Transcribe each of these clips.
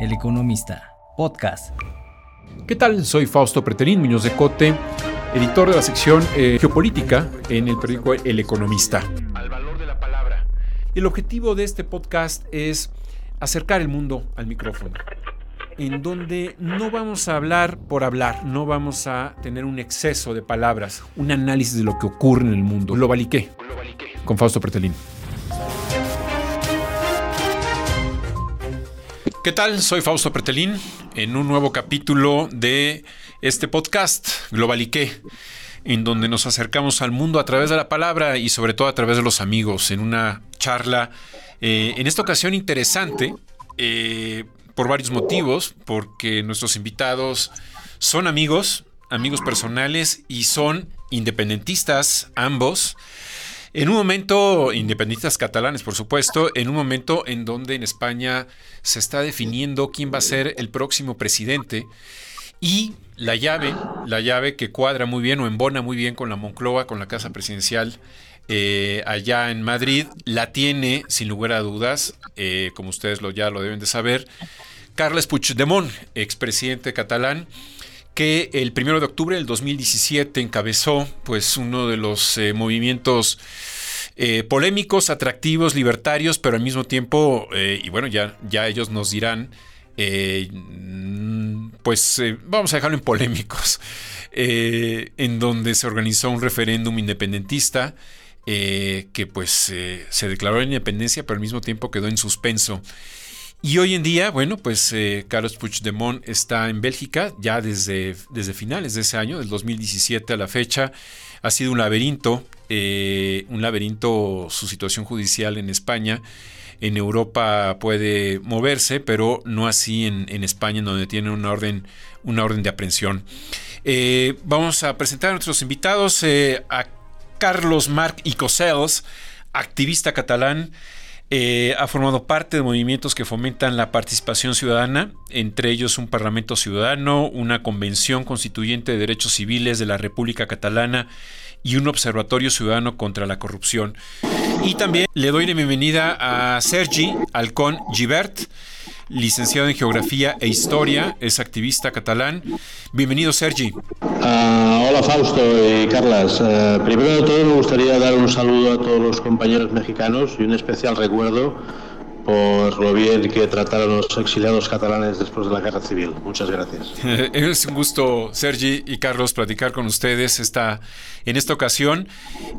El Economista, podcast. ¿Qué tal? Soy Fausto Preterín Muñoz de Cote, editor de la sección eh, Geopolítica en el periódico El Economista. Al valor de la palabra. El objetivo de este podcast es acercar el mundo al micrófono, en donde no vamos a hablar por hablar, no vamos a tener un exceso de palabras, un análisis de lo que ocurre en el mundo. Lo baliqué, con Fausto Pretelín. ¿Qué tal? Soy Fausto Pretelín en un nuevo capítulo de este podcast Globaliqué, en donde nos acercamos al mundo a través de la palabra y sobre todo a través de los amigos, en una charla, eh, en esta ocasión interesante, eh, por varios motivos, porque nuestros invitados son amigos, amigos personales y son independentistas ambos. En un momento, independentistas catalanes, por supuesto, en un momento en donde en España se está definiendo quién va a ser el próximo presidente y la llave, la llave que cuadra muy bien o embona muy bien con la Moncloa, con la Casa Presidencial eh, allá en Madrid, la tiene, sin lugar a dudas, eh, como ustedes lo, ya lo deben de saber, Carles Puigdemont, expresidente catalán, que el 1 de octubre del 2017 encabezó pues uno de los eh, movimientos eh, polémicos, atractivos, libertarios, pero al mismo tiempo, eh, y bueno, ya, ya ellos nos dirán, pues vamos a dejarlo en polémicos, en donde se organizó un referéndum independentista que pues se declaró la independencia, pero al mismo tiempo quedó en suspenso. Y hoy en día, bueno, pues eh, Carlos Puigdemont está en Bélgica ya desde, desde finales de ese año, del 2017 a la fecha. Ha sido un laberinto, eh, un laberinto su situación judicial en España. En Europa puede moverse, pero no así en, España, en donde tiene una orden, una orden de aprehensión. Eh, vamos a presentar a nuestros invitados, a Carlos Marc Icosels, activista catalán. Eh, ha formado parte de movimientos que fomentan la participación ciudadana, entre ellos un Parlamento Ciudadano, una Convención Constituyente de Derechos Civiles de la República Catalana y un Observatorio Ciudadano contra la Corrupción. Y también le doy la bienvenida a Sergi Alcón Gibert licenciado en Geografía e Historia, es activista catalán. Bienvenido, Sergi. Ah, hola, Fausto y Carlas. Eh, primero de todo, me gustaría dar un saludo a todos los compañeros mexicanos y un especial recuerdo por lo bien que trataron los exiliados catalanes después de la guerra civil. Muchas gracias. es un gusto, Sergi y Carlos, platicar con ustedes esta, en esta ocasión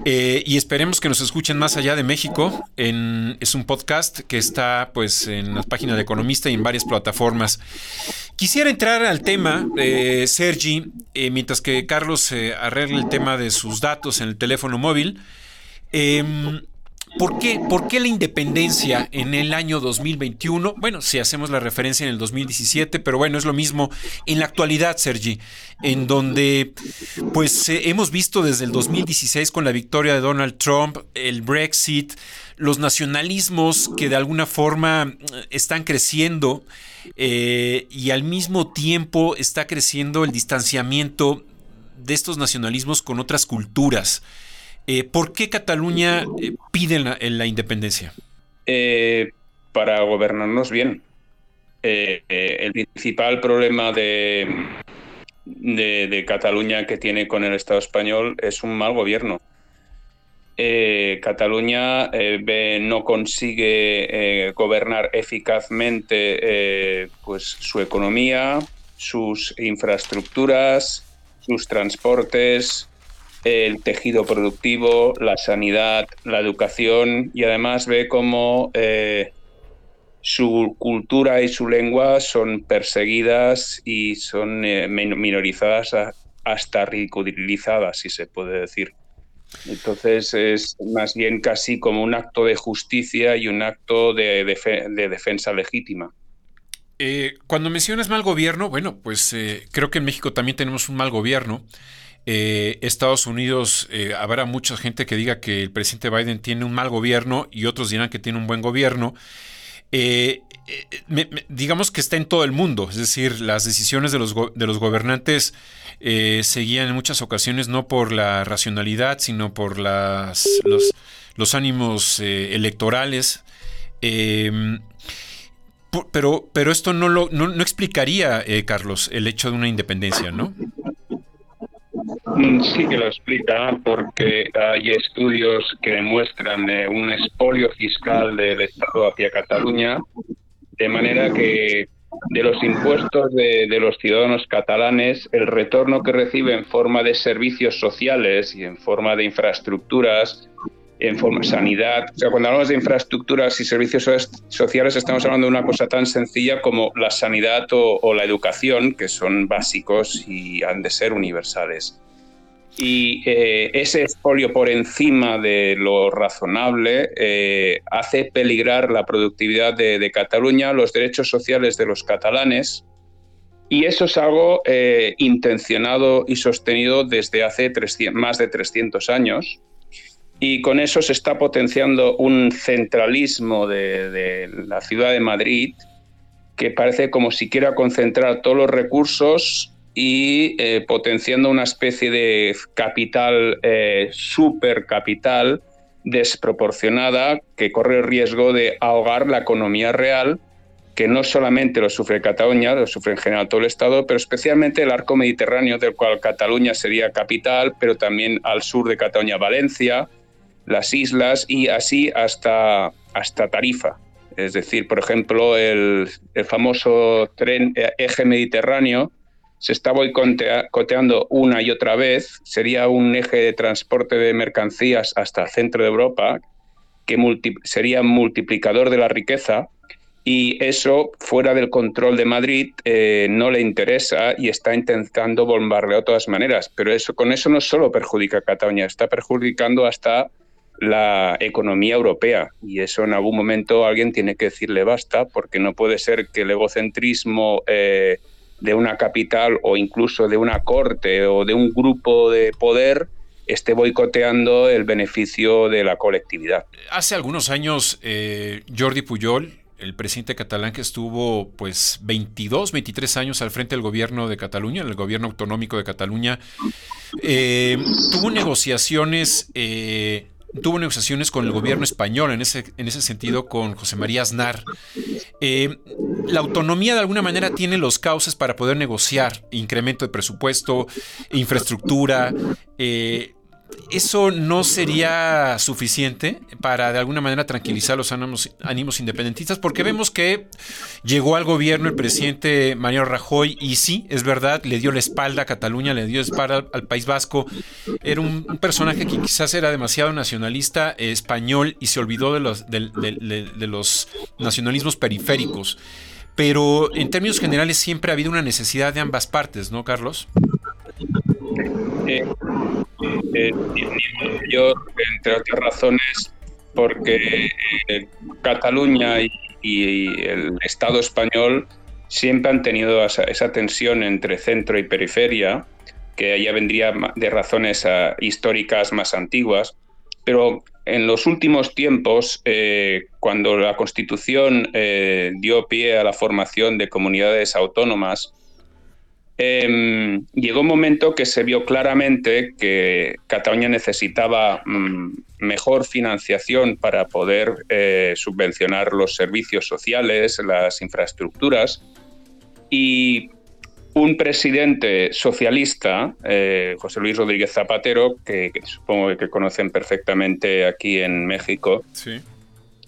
eh, y esperemos que nos escuchen más allá de México. Es un podcast que está pues en la página de Economista y en varias plataformas. Quisiera entrar al tema, eh, Sergi, eh, mientras que Carlos arregle el tema de sus datos en el teléfono móvil. Em, ¿Por qué? ¿Por qué la independencia en el año 2021? Bueno, si hacemos la referencia en el 2017, pero bueno, es lo mismo en la actualidad, Sergi, en donde pues eh, hemos visto desde el 2016 con la victoria de Donald Trump, el Brexit, los nacionalismos que de alguna forma eh, están creciendo eh, y al mismo tiempo está creciendo el distanciamiento de estos nacionalismos con otras culturas. Eh, ¿Por qué Cataluña eh, pide la, independencia? Eh, para gobernarnos bien. el principal problema de, de, Cataluña que tiene con el Estado español es un mal gobierno. Cataluña no consigue gobernar eficazmente pues, su economía, sus infraestructuras, sus transportes, el tejido productivo, la sanidad, la educación y además ve cómo eh, su cultura y su lengua son perseguidas y son eh, minorizadas hasta ridiculizadas, si se puede decir. Entonces es más bien casi como un acto de justicia y un acto de, defensa legítima. Eh, cuando mencionas mal gobierno, bueno, pues creo que en México también tenemos un mal gobierno. Eh, Estados Unidos, eh, habrá mucha gente que diga que el presidente Biden tiene un mal gobierno y otros dirán que tiene un buen gobierno. Eh, digamos que está en todo el mundo, es decir, las decisiones de los, de los gobernantes se guían en muchas ocasiones no por la racionalidad, sino por los, los ánimos electorales. Pero, pero esto no, lo, no, explicaría, eh, Carlos, el hecho de una independencia, ¿no? Mm, sí que lo explica porque hay estudios que demuestran eh, un expolio fiscal del Estado hacia Cataluña, de manera que de los impuestos de, los ciudadanos catalanes, el retorno que recibe en forma de servicios sociales y en forma de infraestructuras en forma de sanidad. O sea, cuando hablamos de infraestructuras y servicios sociales, estamos hablando de una cosa tan sencilla como la sanidad o, la educación, que son básicos y han de ser universales. Y eh, ese expolio por encima de lo razonable eh, hace peligrar la productividad de, Cataluña, los derechos sociales de los catalanes, y eso es algo eh, intencionado y sostenido desde hace más de 300 años. Y con eso se está potenciando un centralismo de, la ciudad de Madrid que parece como si quiera concentrar todos los recursos y eh, potenciando una especie de capital, eh, supercapital desproporcionada que corre el riesgo de ahogar la economía real, que no solamente lo sufre Cataluña, lo sufre en general todo el Estado, pero especialmente el arco mediterráneo, del cual Cataluña sería capital, pero también al sur de Cataluña, Valencia, las islas y así hasta, hasta Tarifa. Es decir, por ejemplo, el, famoso tren eh, eje mediterráneo se está boicoteando una y otra vez. Sería un eje de transporte de mercancías hasta el centro de Europa que sería multiplicador de la riqueza y eso fuera del control de Madrid eh, no le interesa y está intentando bombardear de todas maneras. Pero eso con eso no solo perjudica a Cataluña, está perjudicando hasta la economía europea y eso en algún momento alguien tiene que decirle basta porque no puede ser que el egocentrismo eh, de una capital o incluso de una corte o de un grupo de poder esté boicoteando el beneficio de la colectividad. Hace algunos años eh, Jordi Pujol, el presidente catalán que estuvo pues 22, 23 años al frente del gobierno de Cataluña, el gobierno autonómico de Cataluña, eh, tuvo negociaciones tuvo negociaciones con el gobierno español, en ese, en ese sentido con José María Aznar. Eh, la autonomía de alguna manera tiene los cauces para poder negociar incremento de presupuesto, infraestructura, eh, ¿Eso no sería suficiente para de alguna manera tranquilizar los ánimos, independentistas? Porque vemos que llegó al gobierno el presidente Mariano Rajoy y sí, es verdad, le dio la espalda a Cataluña, le dio la espalda al País Vasco. Era un, personaje que quizás era demasiado nacionalista español y se olvidó de los nacionalismos periféricos. Pero en términos generales siempre ha habido una necesidad de ambas partes, ¿no, Carlos? Eh, eh, yo, entre otras razones, porque eh, Cataluña y, el Estado español siempre han tenido esa, tensión entre centro y periferia, que ya vendría de razones ah, históricas más antiguas, pero en los últimos tiempos, cuando la Constitución dio pie a la formación de comunidades autónomas, Em, llegó un momento que se vio claramente que Cataluña necesitaba mm, mejor financiación para poder eh, subvencionar los servicios sociales, las infraestructuras, y un presidente socialista, eh, José Luis Rodríguez Zapatero, que, supongo que conocen perfectamente aquí en México,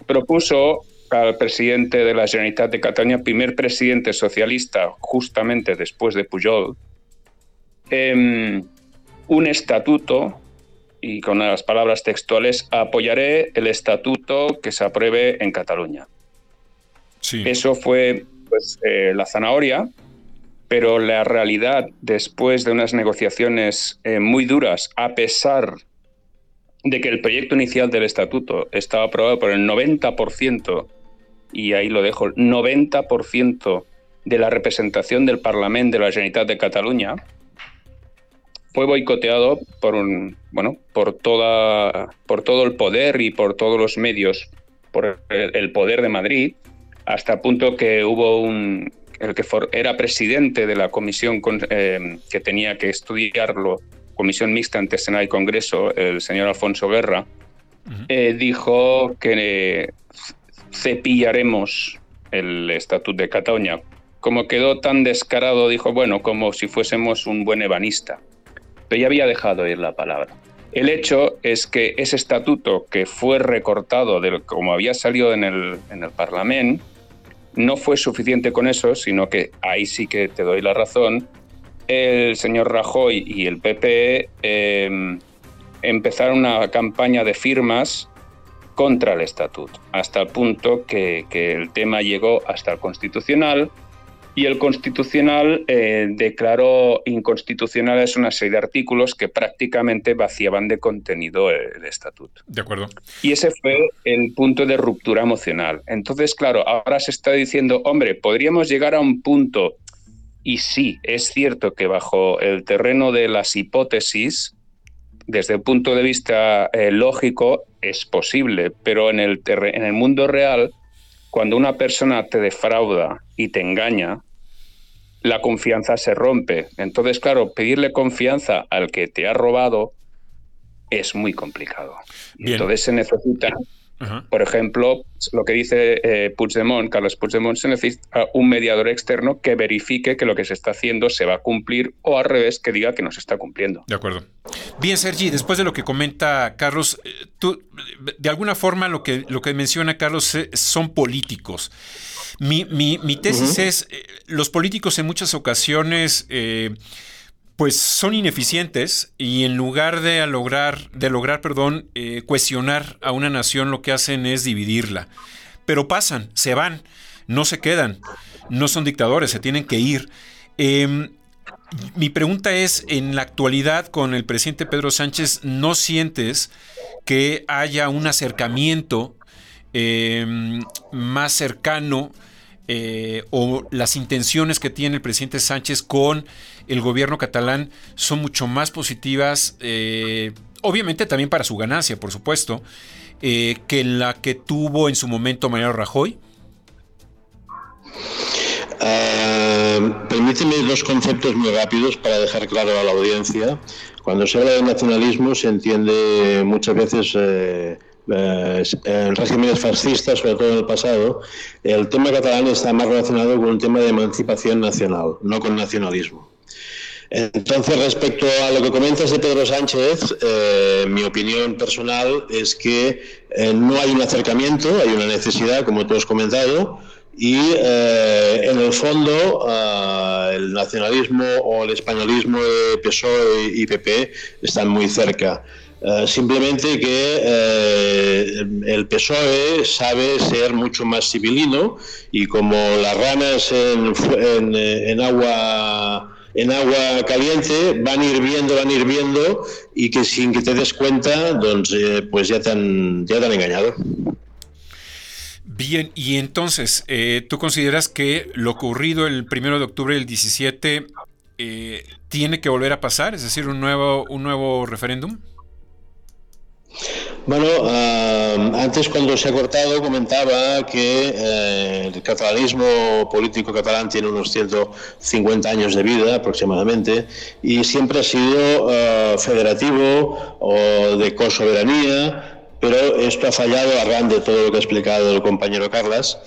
propuso al presidente de la Generalitat de Cataluña, primer presidente socialista justamente después de Pujol, em, un estatuto, y con las palabras textuales, apoyaré el estatuto que se apruebe en Cataluña. Eso fue pues, eh, la zanahoria, pero la realidad, después de unas negociaciones eh, muy duras, a pesar de que el proyecto inicial del estatuto estaba aprobado por el 90% y ahí lo dejo, el 90% de la representación del Parlamento de la Generalitat de Cataluña fue boicoteado por un, bueno, por toda por todo el poder y por todos los medios, por el, poder de Madrid, hasta el punto que hubo un el que era presidente de la comisión eh, que tenía que estudiarlo, comisión mixta entre Senado y Congreso, el señor Alfonso Guerra, eh, dijo que cepillaremos el Estatuto de Cataluña. Como quedó tan descarado, dijo, bueno, como si fuésemos un buen ebanista. Pero ya había dejado ir la palabra. El hecho es que ese estatuto que fue recortado de como había salido en el, en el Parlamento, no fue suficiente con eso, sino que ahí sí que te doy la razón. El señor Rajoy y el PP em, empezaron una campaña de firmas contra el estatuto, hasta el punto que, que el tema llegó hasta el Constitucional y el Constitucional eh, declaró inconstitucionales una serie de artículos que prácticamente vaciaban de contenido el, estatuto. De acuerdo. Y ese fue el punto de ruptura emocional. Entonces, claro, ahora se está diciendo, hombre, podríamos llegar a un punto, y sí, es cierto que bajo el terreno de las hipótesis, desde el punto de vista eh, lógico, es posible, pero en el, en el mundo real cuando una persona te defrauda y te engaña, la confianza se rompe. Entonces, claro, pedirle confianza al que te ha robado es muy complicado. Entonces se necesita por ejemplo, lo que dice eh, Puigdemont, Carlos Puigdemont, se necesita un mediador externo que verifique que lo que se está haciendo se va a cumplir o al revés, que diga que no se está cumpliendo. De acuerdo. Bien, Sergi, después de lo que comenta Carlos, eh, tú, de alguna forma lo que, lo que menciona Carlos eh, son políticos. Mi, tesis es, los políticos en muchas ocasiones pues son ineficientes y en lugar de lograr, de lograr, perdón, eh, cuestionar a una nación, lo que hacen es dividirla. Pero pasan, se van, no se quedan, no son dictadores, se tienen que ir. Em, mi pregunta es, en la actualidad con el presidente Pedro Sánchez, ¿no sientes que haya un acercamiento em, más cercano eh, o las intenciones que tiene el presidente Sánchez con el gobierno catalán son mucho más positivas, eh, obviamente también para su ganancia, por supuesto, eh, que la que tuvo en su momento Mariano Rajoy? permíteme dos conceptos muy rápidos para dejar claro a la audiencia. Cuando se habla de nacionalismo se entiende muchas veces eh, en regímenes fascistas, sobre todo en el pasado, el tema catalán está más relacionado con un tema de emancipación nacional, no con nacionalismo. Entonces, respecto a lo que comentas de Pedro Sánchez, eh, mi opinión personal es que eh, no hay un acercamiento, hay una necesidad, como tú has comentado, y en el fondo el nacionalismo o el españolismo de PSOE y PP están muy cerca. Eh, simplemente que eh, el PSOE sabe ser mucho más civilino y como las ranas en, agua en agua caliente van hirviendo, van hirviendo y que sin que te des cuenta, eh, pues ya te han, ya te han engañado. Bien, y entonces, ¿tú consideras que lo ocurrido el primero de octubre del 17 tiene que volver a pasar? Es decir, un nuevo, un nuevo referéndum? Bueno, antes cuando se ha cortado comentaba que eh, el catalanismo político catalán tiene unos 150 años de vida aproximadamente y siempre ha sido ah, federativo o de cosoberanía, pero esto ha fallado a de todo lo que ha explicado el compañero Carlas.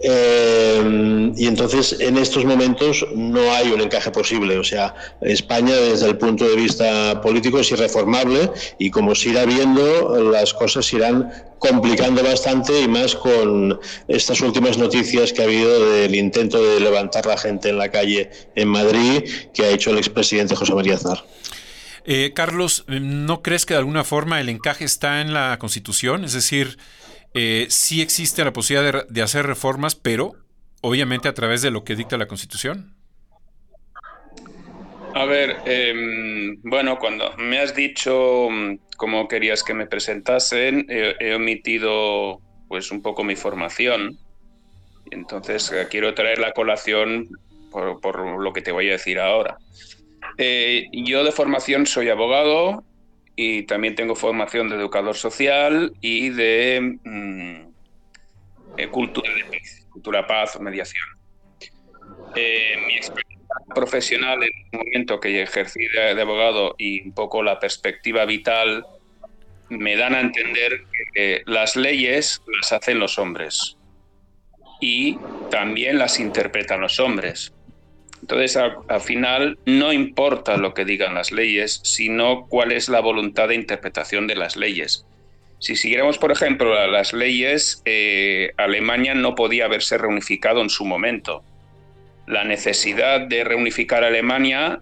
Eh, y entonces en estos momentos no hay un encaje posible. O sea, España desde el punto de vista político es irreformable y como se irá viendo, las cosas se irán complicando bastante y más con estas últimas noticias que ha habido del intento de levantar la gente en la calle en Madrid que ha hecho el expresidente José María Aznar. Eh, Carlos, ¿no crees que de alguna forma el encaje está en la Constitución? Es decir, eh, sí existe la posibilidad de, hacer reformas, pero obviamente a través de lo que dicta la Constitución. A ver, em, bueno, cuando me has dicho mm, cómo querías que me presentasen, he, omitido pues un poco mi formación. Entonces eh, quiero traer la colación por, lo que te voy a decir ahora. Eh, yo de formación soy abogado, y también tengo formación de educador social y de mm, eh, cultura de paz, cultura paz, mediación. Eh, mi experiencia profesional en el momento que ejercí de, abogado y un poco la perspectiva vital me dan a entender que las leyes las hacen los hombres. y también las interpretan los hombres. Entonces, al, final, no importa lo que digan las leyes, sino cuál es la voluntad de interpretación de las leyes. Si siguiéramos, por ejemplo, las leyes, eh, Alemania no podía haberse reunificado en su momento. La necesidad de reunificar Alemania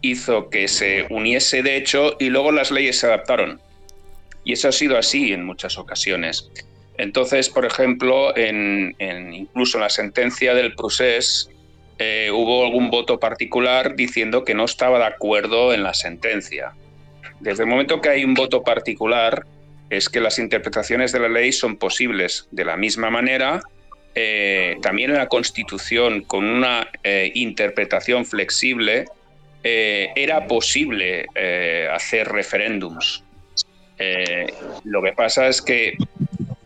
hizo que se uniese de hecho y luego las leyes se adaptaron. Y eso ha sido así en muchas ocasiones. Entonces, por ejemplo, en, incluso en la sentencia del procés eh, hubo algún voto particular diciendo que no estaba de acuerdo en la sentencia. Desde el momento que hay un voto particular, es que las interpretaciones de la ley son posibles. De la misma manera, eh, también en la Constitución, con una eh, interpretación flexible, era posible hacer referéndums. lo que pasa es que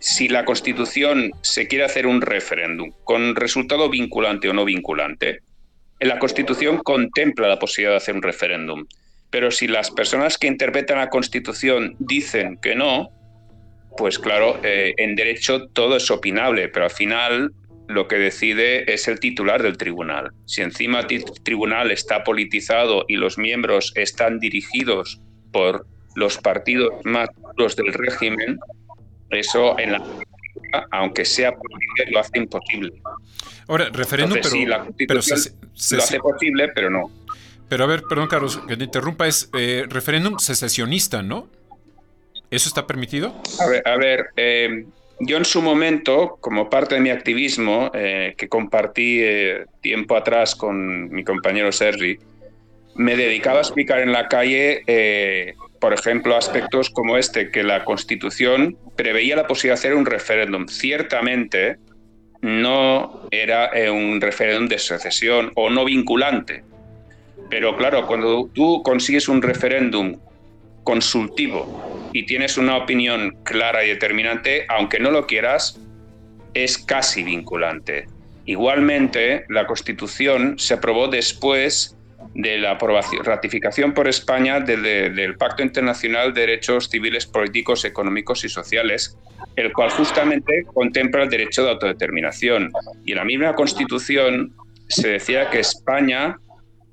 si la Constitución se quiere hacer un referéndum con resultado vinculante o no vinculante, la Constitución contempla la posibilidad de hacer un referéndum. Pero si las personas que interpretan la Constitución dicen que no, pues claro, eh, en derecho todo es opinable, pero al final lo que decide es el titular del tribunal. Si encima el tribunal está politizado y los miembros están dirigidos por los partidos más duros del régimen, eso en la aunque sea posible, lo hace imposible. Ahora, referéndum, pero, sí, la pero se, lo hace posible, pero no. Pero a ver, perdón, Carlos, que te interrumpa, es eh, referéndum secesionista, ¿no? ¿Eso está permitido? A ver, a ver eh, yo en su momento, como parte de mi activismo, eh, que compartí tiempo atrás con mi compañero Sergi, me dedicaba a explicar en la calle por ejemplo, aspectos como este, que la Constitución preveía la posibilidad de hacer un referéndum. Ciertamente no era eh, un referéndum de secesión o no vinculante. Pero claro, cuando tú consigues un referéndum consultivo y tienes una opinión clara y determinante, aunque no lo quieras, es casi vinculante. Igualmente, la Constitución se aprobó después de la aprobación, ratificación por España del Pacto Internacional de Derechos Civiles, Políticos, Económicos y Sociales, el cual justamente contempla el derecho de autodeterminación. Y en la misma Constitución se decía que España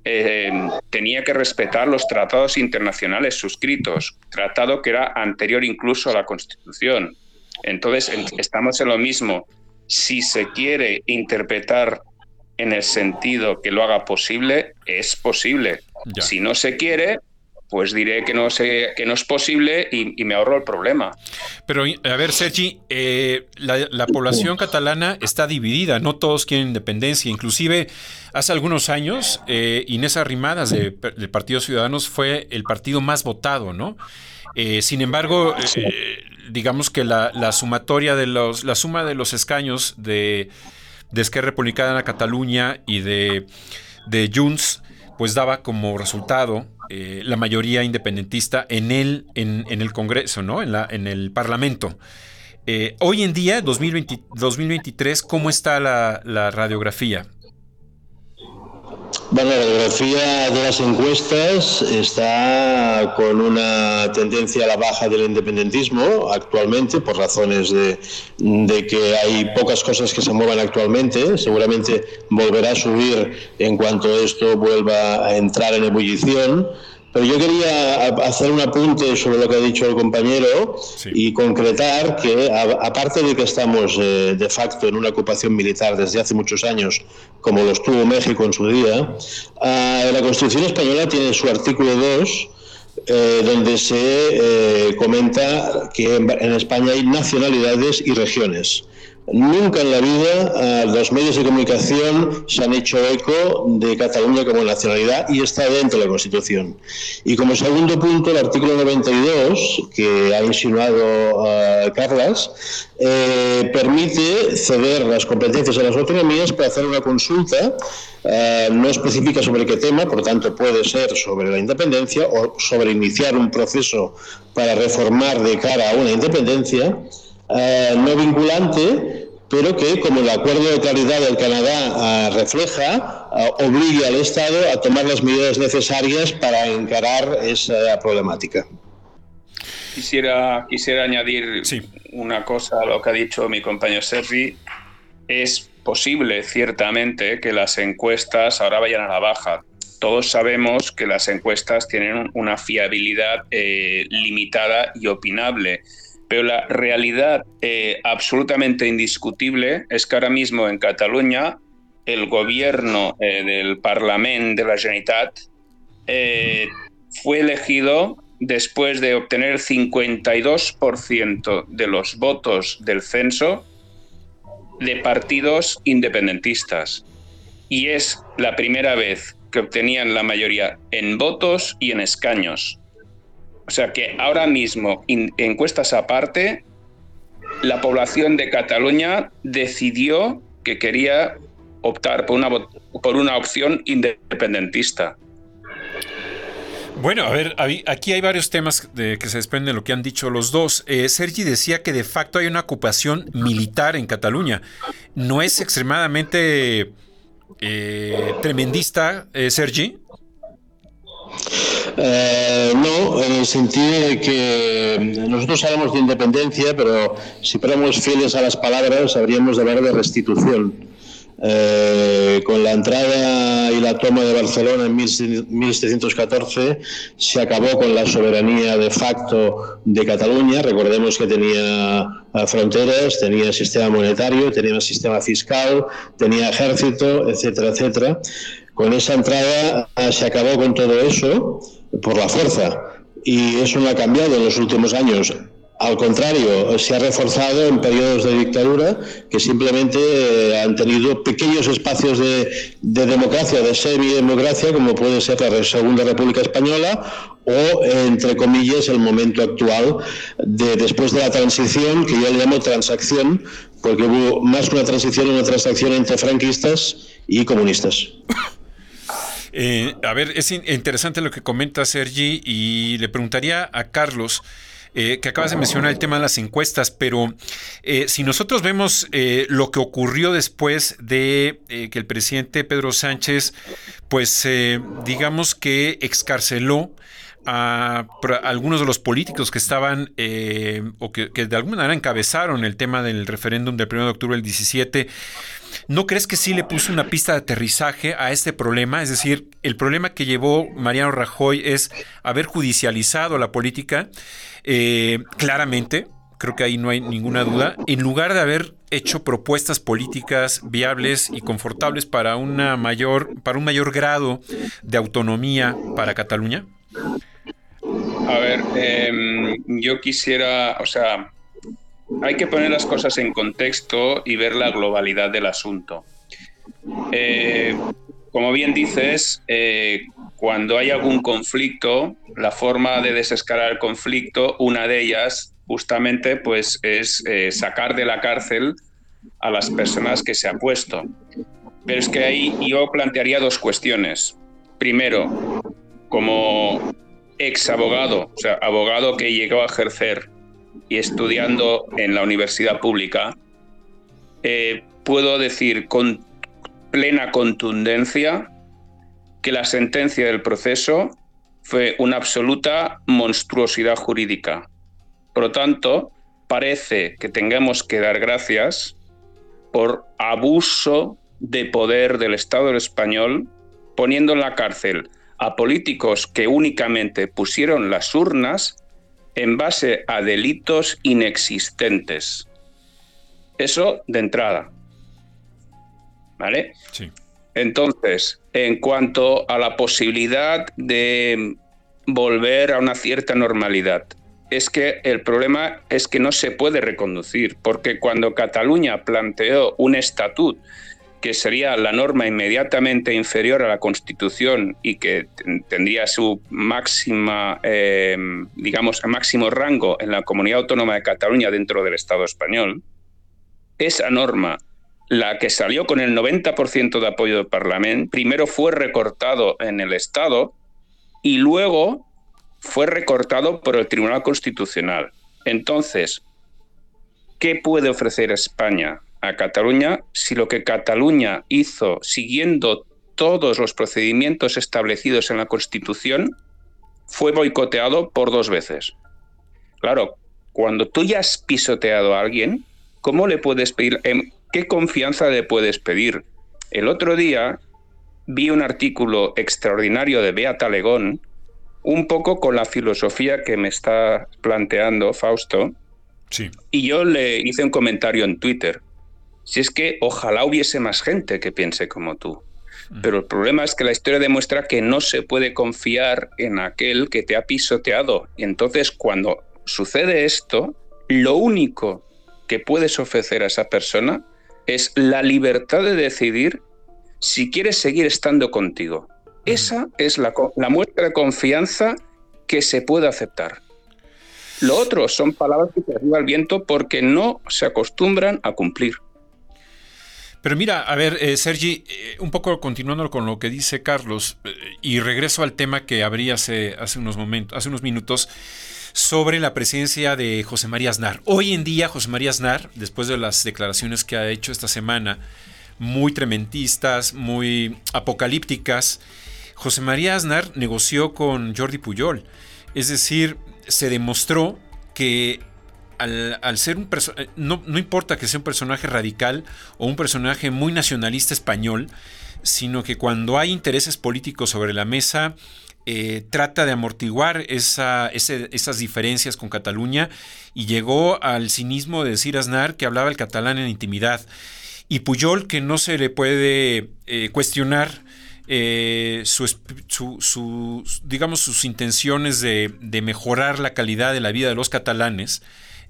eh, tenía que respetar los tratados internacionales suscritos, tratado que era anterior incluso a la Constitución. Entonces, estamos en lo mismo. Si se quiere interpretar en el sentido que lo haga posible, es posible. Si no se quiere, pues diré que no, sé, que no es posible y, me ahorro el problema. Pero, a ver, Sergi, eh, la, población catalana está dividida, no todos quieren independencia. Inclusive, hace algunos años, eh, Inés Arrimadas del Partido Ciudadanos fue el partido más votado, ¿no? Eh, sin embargo, digamos que la, la, sumatoria de los, la suma de los escaños de de Esquerra Republicana Cataluña y de, de Junts, pues daba como resultado eh, la mayoría independentista en el, en, el Congreso, ¿no? En, la, en el Parlamento. Eh, hoy en día, 2023, ¿cómo está la, la radiografía? Bueno, la radiografía de las encuestas está con una tendencia a la baja del independentismo actualmente, por razones de, de, que hay pocas cosas que se muevan actualmente. Seguramente volverá a subir en cuanto esto vuelva a entrar en ebullición. Pero yo quería hacer un apunte sobre lo que ha dicho el compañero y concretar que, aparte de que estamos eh, de facto en una ocupación militar desde hace muchos años, como lo estuvo México en su día, ah, la Constitución española tiene su artículo 2. Eh, donde se eh, comenta que en España hay nacionalidades y regiones. Nunca en la vida eh, los medios de comunicación se han hecho eco de Cataluña como nacionalidad y está dentro de la Constitución. Y como segundo punto, el artículo 92, que ha insinuado uh, Carlas, eh, permite ceder las competencias a las autonomías para hacer una consulta, no específica sobre qué tema, por tanto puede ser sobre la independencia o sobre iniciar un proceso para reformar de cara a una independencia eh, no vinculante, pero que, como el acuerdo de claridad del Canadá eh, refleja, eh, obligue al Estado a tomar las medidas necesarias para encarar esa problemática. Quisiera, quisiera añadir una cosa a lo que ha dicho mi compañero Sergi. Es posible, ciertamente, que las encuestas ahora vayan a la baja. Todos sabemos que las encuestas tienen una fiabilidad eh, limitada y opinable, pero la realidad eh, absolutamente indiscutible es que ahora mismo en Cataluña el gobierno eh, del Parlamento de la Generalitat fue elegido después de obtener el 52% de los votos del censo de partidos independentistas. Y es la primera vez que obtenían la mayoría en votos y en escaños. O sea que ahora mismo, encuestas aparte, la población de Cataluña decidió que quería optar por una, por una opción independentista. Bueno, a ver, aquí hay varios temas de, que se desprenden de lo que han dicho los dos. Eh, Sergi decía que de facto hay una ocupación militar en Cataluña. ¿No es extremadamente eh, tremendista, eh, Sergi? No, en el sentido de que nosotros hablamos de independencia, pero si fuéramos fieles a las palabras, habríamos de hablar de restitución. Eh, con la entrada y la toma de Barcelona en 1714 se acabó con la soberanía de facto de Cataluña. Recordemos que tenía eh, fronteras, tenía sistema monetario, tenía sistema fiscal, tenía ejército, etcétera, etcétera. Con esa entrada eh, se acabó con todo eso por la fuerza y eso no ha cambiado en los últimos años. Al contrario, se ha reforzado en periodos de dictadura que simplemente eh, han tenido pequeños espacios de, democracia, de semidemocracia, como puede ser la Segunda República Española o, entre comillas, el momento actual de después de la transición, que yo le llamo transacción, porque hubo más que una transición, una transacción entre franquistas y comunistas. Eh, a ver, es interesante lo que comenta Sergi y le preguntaría a Carlos. Eh, que acabas de mencionar el tema de las encuestas, pero eh, si nosotros vemos eh, lo que ocurrió después de que el presidente Pedro Sánchez, pues digamos que excarceló a, algunos de los políticos que estaban o que, que, de alguna manera encabezaron el tema del referéndum del 1 de octubre del 17, ¿no crees que sí le puso una pista de aterrizaje a este problema? Es decir, el problema que llevó Mariano Rajoy es haber judicializado la política eh, claramente, creo que ahí no hay ninguna duda, en lugar de haber hecho propuestas políticas viables y confortables para una mayor, para un mayor grado de autonomía para Cataluña? A ver, em, yo quisiera, o sea, hay que poner las cosas en contexto y ver la globalidad del asunto. Eh, como bien dices, eh, cuando hay algún conflicto, la forma de desescalar el conflicto, una de ellas justamente pues, es eh, sacar de la cárcel a las personas que se ha puesto. Pero es que ahí yo plantearía dos cuestiones. Primero, como ex abogado, o sea, abogado que llegó a ejercer y estudiando en la universidad pública, eh, puedo decir con plena contundencia que la sentencia del proceso fue una absoluta monstruosidad jurídica. Por lo tanto, parece que tengamos que dar gracias por abuso de poder del Estado español, poniendo en la cárcel a políticos que únicamente pusieron las urnas en base a delitos inexistentes. Eso de entrada. ¿Vale? Sí. Entonces, en cuanto a la posibilidad de volver a una cierta normalidad, es que el problema es que no se puede reconducir, porque cuando Cataluña planteó un estatut que sería la norma inmediatamente inferior a la Constitución y que tendría su máxima, eh, digamos, máximo rango en la comunidad autónoma de Cataluña dentro del Estado español, esa norma la que salió con el 90% de apoyo del Parlamento, primero fue recortado en el Estado y luego fue recortado por el Tribunal Constitucional. Entonces, ¿qué puede ofrecer España a Cataluña si lo que Cataluña hizo siguiendo todos los procedimientos establecidos en la Constitución fue boicoteado por dos veces? Claro, cuando tú ya has pisoteado a alguien, ¿cómo le puedes pedir? Em, ¿qué confianza le puedes pedir? El otro día vi un artículo extraordinario de Beata Legón, un poco con la filosofía que me está planteando Fausto. Sí. Y yo le hice un comentario en Twitter. Si es que ojalá hubiese más gente que piense como tú. Pero el problema es que la historia demuestra que no se puede confiar en aquel que te ha pisoteado. Y entonces cuando sucede esto, lo único que puedes ofrecer a esa persona es la libertad de decidir si quieres seguir estando contigo. Esa es la, muestra de confianza que se puede aceptar. Lo otro son palabras que te arriba el viento porque no se acostumbran a cumplir. Pero mira, a ver, eh, Sergi, eh, un poco continuando con lo que dice Carlos, eh, y regreso al tema que abrí hace, unos momentos, hace unos minutos sobre la presidencia de José María Aznar. Hoy en día, José María Aznar, después de las declaraciones que ha hecho esta semana, muy trementistas, muy apocalípticas, José María Aznar negoció con Jordi Puyol. Es decir, se demostró que al, ser un personaje, no, no, importa que sea un personaje radical o un personaje muy nacionalista español, sino que cuando hay intereses políticos sobre la mesa, eh, trata de amortiguar esa, esas diferencias con Cataluña y llegó al cinismo de decir Aznar que hablaba el catalán en intimidad. Y Puyol, que no se le puede eh, cuestionar eh, su, digamos, sus intenciones de, de, mejorar la calidad de la vida de los catalanes,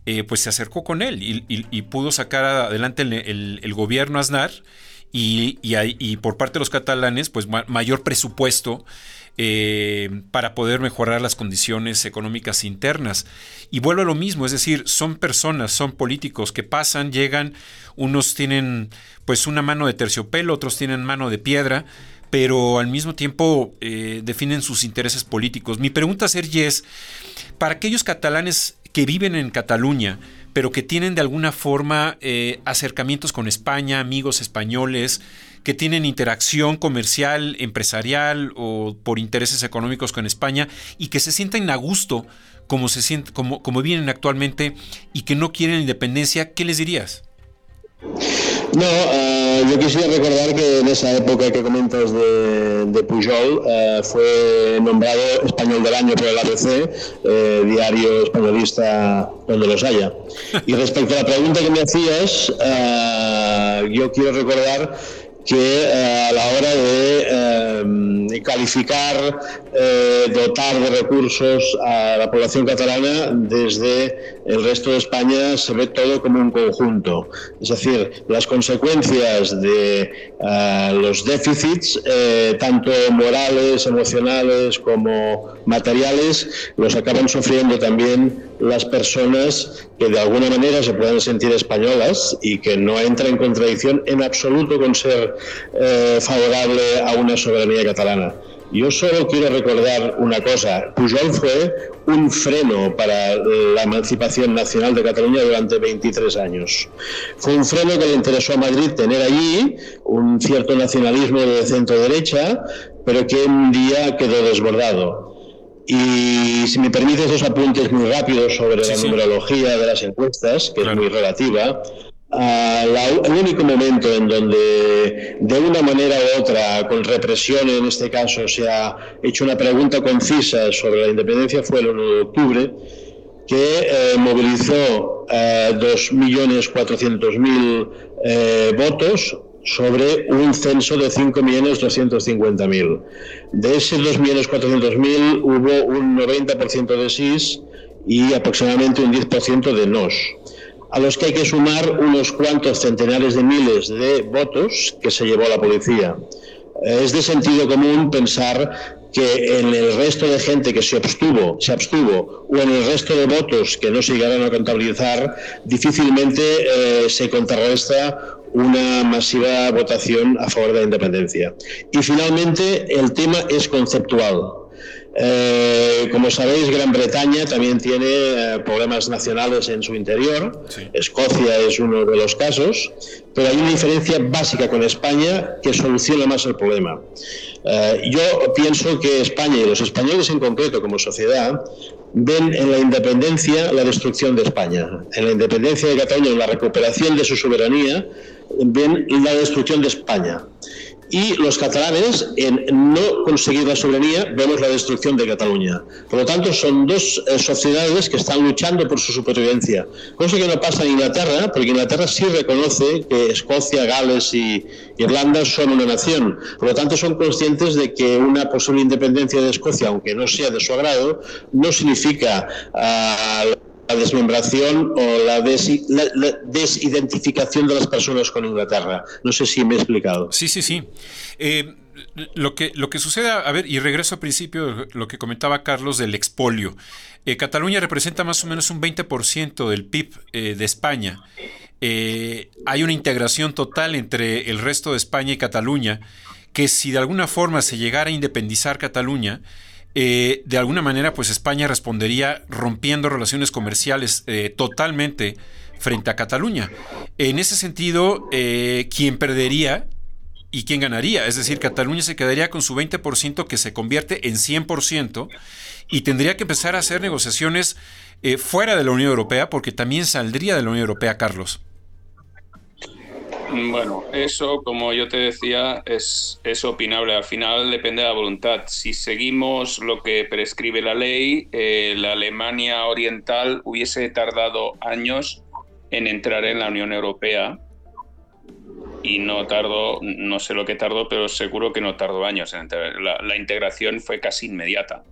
eh, pues se acercó con él y, pudo sacar adelante el, gobierno Aznar y, por parte de los catalanes, pues mayor presupuesto eh, para poder mejorar las condiciones económicas internas. Y vuelvo a lo mismo, es decir, son personas, son políticos que pasan, llegan, unos tienen pues una mano de terciopelo, otros tienen mano de piedra, pero al mismo tiempo eh, definen sus intereses políticos. Mi pregunta, Sergi, es, para aquellos catalanes que viven en Cataluña, pero que tienen de alguna forma eh, acercamientos con España, amigos españoles, que tienen interacción comercial, empresarial o por intereses económicos con España y que se sienten a gusto como, se sienten, como, como vienen actualmente y que no quieren independencia, ¿qué les dirías? No, eh, yo quisiera recordar que en esa época que comentas de, Pujol eh, fue nombrado Español del Año por el ABC, eh, diario españolista donde los haya. Y respecto a la pregunta que me hacías, yo quiero recordar que eh, a la hora de eh, calificar, eh, dotar de recursos a la población catalana desde el resto de España se ve todo como un conjunto. Es decir, las consecuencias de los déficits, tanto morales, emocionales como materiales, los acaban sufriendo también las personas que de alguna manera se puedan sentir españolas y que no entra en contradicción en absoluto con ser eh, favorable a una soberanía catalana. Yo solo quiero recordar una cosa. Pujol fue un freno para la emancipación nacional de Cataluña durante 23 años. Fue un freno que le interesó a Madrid tener allí un cierto nacionalismo de centro-derecha, pero que un día quedó desbordado. Y si me permites dos apuntes muy rápidos sobre la numerología de las encuestas, que es muy relativa. el único momento en donde de una manera u otra, con represión en este caso, se ha hecho una pregunta concisa sobre la independencia fue el 1 de octubre, que eh, movilizó eh, 2.400.000 eh, votos sobre un censo de 5.250.000. De ese 2.400.000 hubo un 90% de SIS y aproximadamente un 10% de NOS, a los que hay que sumar unos cuantos centenares de miles de votos que se llevó la policía. Es de sentido común pensar que en el resto de gente que se abstuvo, se abstuvo o en el resto de votos que no se llegaron a contabilizar, difícilmente eh, se contrarresta una masiva votación a favor de la independencia. Y finalmente, el tema es conceptual. Eh, como sabéis, Gran Bretaña también tiene eh, problemas nacionales en su interior. Escocia es uno de los casos, pero hay una diferencia básica con España que soluciona más el problema. Eh, yo pienso que España y los españoles en concreto como sociedad ven en la independencia la destrucción de España, en la independencia de Cataluña, en la recuperación de su soberanía, ven la destrucción de España y los catalanes, en no conseguir la soberanía, vemos la destrucción de Cataluña. Por lo tanto, son dos eh, sociedades que están luchando por su supervivencia. Cosa que no pasa en Inglaterra, porque Inglaterra sí reconoce que Escocia, Gales y Irlanda son una nación. Por lo tanto, son conscientes de que una posible independencia de Escocia, aunque no sea de su agrado, no significa... Uh, la desmembración o la, desidentificación de las personas con Inglaterra. No sé si me he explicado. Sí, sí, sí. Eh, lo, que, lo que sucede, a ver, y regreso al principio, lo que comentaba Carlos del expolio. Eh, Cataluña representa más o menos un 20% del PIB eh, de España. hay una integración total entre el resto de España y Cataluña, que si de alguna forma se llegara a independizar Cataluña, eh, de alguna manera, pues España respondería rompiendo relaciones comerciales eh, totalmente frente a Cataluña. En ese sentido, eh, ¿quién perdería y quién ganaría? Es decir, Cataluña se quedaría con su 20% que se convierte en 100% y tendría que empezar a hacer negociaciones fuera de la Unión Europea porque también saldría de la Unión Europea, Carlos. Bueno, eso, como yo te decía, es, es opinable. Al final depende de la voluntad. Si seguimos lo que prescribe la ley, eh, la Alemania Oriental hubiese tardado años en entrar en la Unión Europea y no tardó, no sé lo que tardó, pero seguro que no tardó años. La, la integración fue casi inmediata.